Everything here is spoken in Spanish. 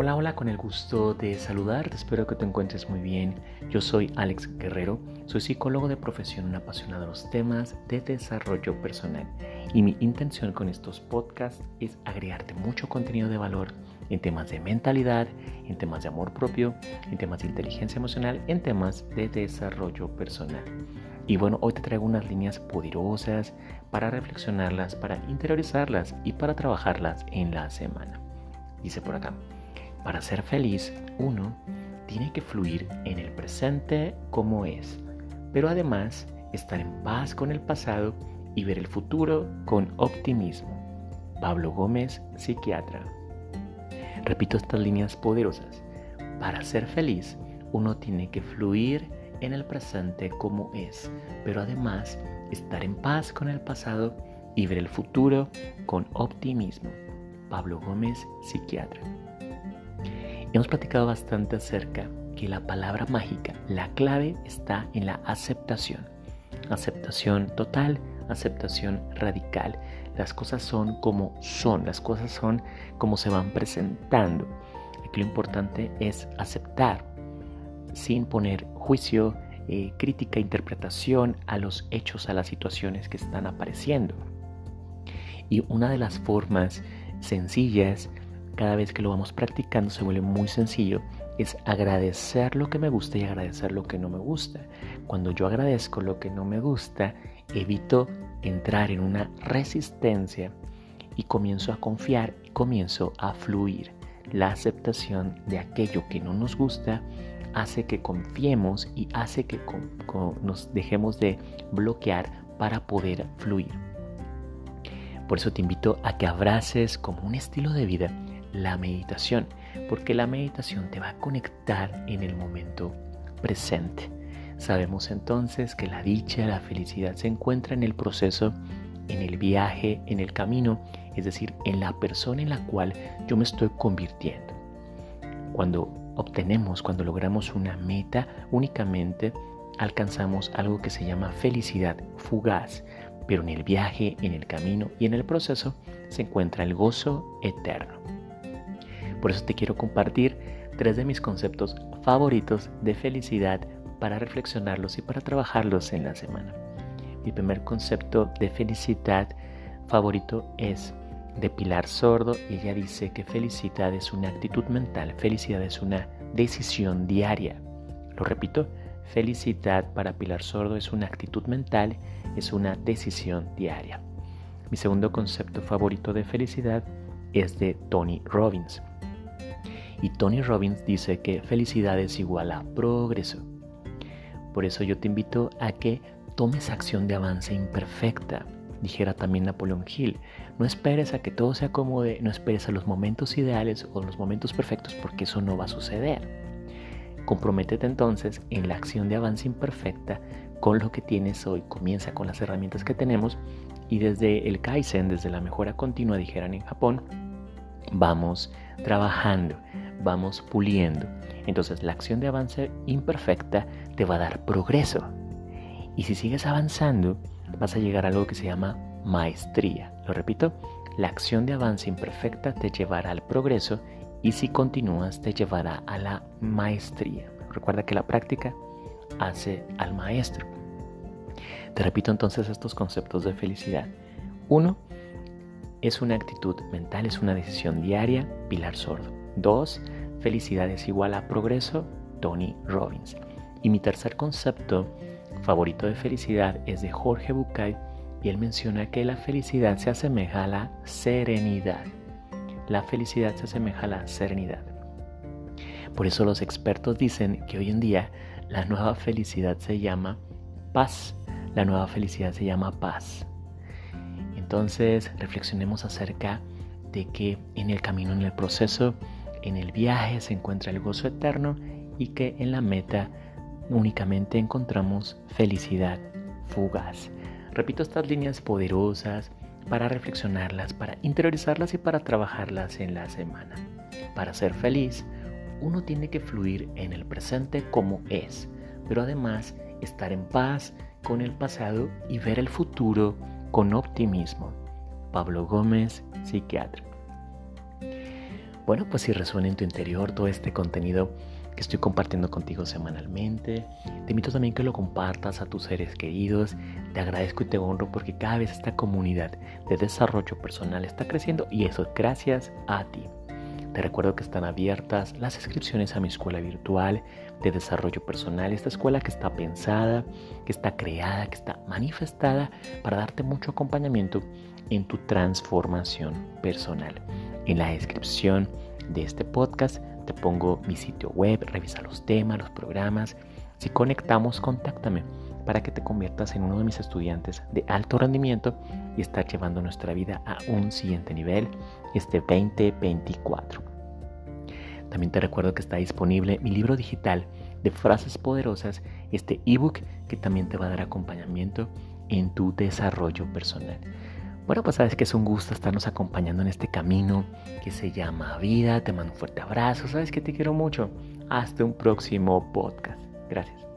Hola, hola, con el gusto de saludarte, espero que te encuentres muy bien. Yo soy Alex Guerrero, soy psicólogo de profesión, un apasionado de los temas de desarrollo personal y mi intención con estos podcasts es agregarte mucho contenido de valor en temas de mentalidad, en temas de amor propio, en temas de inteligencia emocional, en temas de desarrollo personal. Y bueno, hoy te traigo unas líneas poderosas para reflexionarlas, para interiorizarlas y para trabajarlas en la semana. Dice por acá. Para ser feliz, uno tiene que fluir en el presente como es, pero además estar en paz con el pasado y ver el futuro con optimismo. Pablo Gómez, psiquiatra. Repito estas líneas poderosas. Para ser feliz, uno tiene que fluir en el presente como es, pero además estar en paz con el pasado y ver el futuro con optimismo. Pablo Gómez, psiquiatra. Hemos platicado bastante acerca que la palabra mágica, la clave está en la aceptación. Aceptación total, aceptación radical. Las cosas son como son, las cosas son como se van presentando. Aquí lo importante es aceptar sin poner juicio, eh, crítica, interpretación a los hechos, a las situaciones que están apareciendo. Y una de las formas sencillas cada vez que lo vamos practicando se vuelve muy sencillo, es agradecer lo que me gusta y agradecer lo que no me gusta. Cuando yo agradezco lo que no me gusta, evito entrar en una resistencia y comienzo a confiar y comienzo a fluir. La aceptación de aquello que no nos gusta hace que confiemos y hace que nos dejemos de bloquear para poder fluir. Por eso te invito a que abraces como un estilo de vida la meditación, porque la meditación te va a conectar en el momento presente. Sabemos entonces que la dicha, la felicidad se encuentra en el proceso, en el viaje, en el camino, es decir, en la persona en la cual yo me estoy convirtiendo. Cuando obtenemos, cuando logramos una meta, únicamente alcanzamos algo que se llama felicidad fugaz, pero en el viaje, en el camino y en el proceso se encuentra el gozo eterno. Por eso te quiero compartir tres de mis conceptos favoritos de felicidad para reflexionarlos y para trabajarlos en la semana. Mi primer concepto de felicidad favorito es de Pilar Sordo y ella dice que felicidad es una actitud mental, felicidad es una decisión diaria. Lo repito, felicidad para Pilar Sordo es una actitud mental, es una decisión diaria. Mi segundo concepto favorito de felicidad es de Tony Robbins. Y Tony Robbins dice que felicidad es igual a progreso. Por eso yo te invito a que tomes acción de avance imperfecta. Dijera también Napoleón Hill, no esperes a que todo se acomode, no esperes a los momentos ideales o los momentos perfectos porque eso no va a suceder. Comprométete entonces en la acción de avance imperfecta con lo que tienes hoy. Comienza con las herramientas que tenemos y desde el Kaizen, desde la mejora continua, dijeran en Japón, vamos trabajando, vamos puliendo. Entonces la acción de avance imperfecta te va a dar progreso. Y si sigues avanzando, vas a llegar a algo que se llama maestría. Lo repito, la acción de avance imperfecta te llevará al progreso y si continúas te llevará a la maestría. Recuerda que la práctica hace al maestro. Te repito entonces estos conceptos de felicidad. Uno, es una actitud mental, es una decisión diaria, Pilar Sordo. 2. Felicidad es igual a progreso, Tony Robbins. Y mi tercer concepto favorito de felicidad es de Jorge Bucay y él menciona que la felicidad se asemeja a la serenidad. La felicidad se asemeja a la serenidad. Por eso los expertos dicen que hoy en día la nueva felicidad se llama paz. La nueva felicidad se llama paz. Entonces reflexionemos acerca de que en el camino, en el proceso, en el viaje se encuentra el gozo eterno y que en la meta únicamente encontramos felicidad fugaz. Repito estas líneas poderosas para reflexionarlas, para interiorizarlas y para trabajarlas en la semana. Para ser feliz, uno tiene que fluir en el presente como es, pero además estar en paz con el pasado y ver el futuro con optimismo. Pablo Gómez, psiquiatra. Bueno, pues si resuena en tu interior todo este contenido que estoy compartiendo contigo semanalmente, te invito también que lo compartas a tus seres queridos. Te agradezco y te honro porque cada vez esta comunidad de desarrollo personal está creciendo y eso es gracias a ti. Te recuerdo que están abiertas las inscripciones a mi escuela virtual de desarrollo personal, esta escuela que está pensada, que está creada, que está manifestada para darte mucho acompañamiento en tu transformación personal. En la descripción de este podcast te pongo mi sitio web, revisa los temas, los programas. Si conectamos, contáctame para que te conviertas en uno de mis estudiantes de alto rendimiento y estar llevando nuestra vida a un siguiente nivel este 2024. También te recuerdo que está disponible mi libro digital de frases poderosas, este ebook que también te va a dar acompañamiento en tu desarrollo personal. Bueno, pues sabes que es un gusto estarnos acompañando en este camino que se llama vida. Te mando un fuerte abrazo. Sabes que te quiero mucho. Hasta un próximo podcast. Gracias.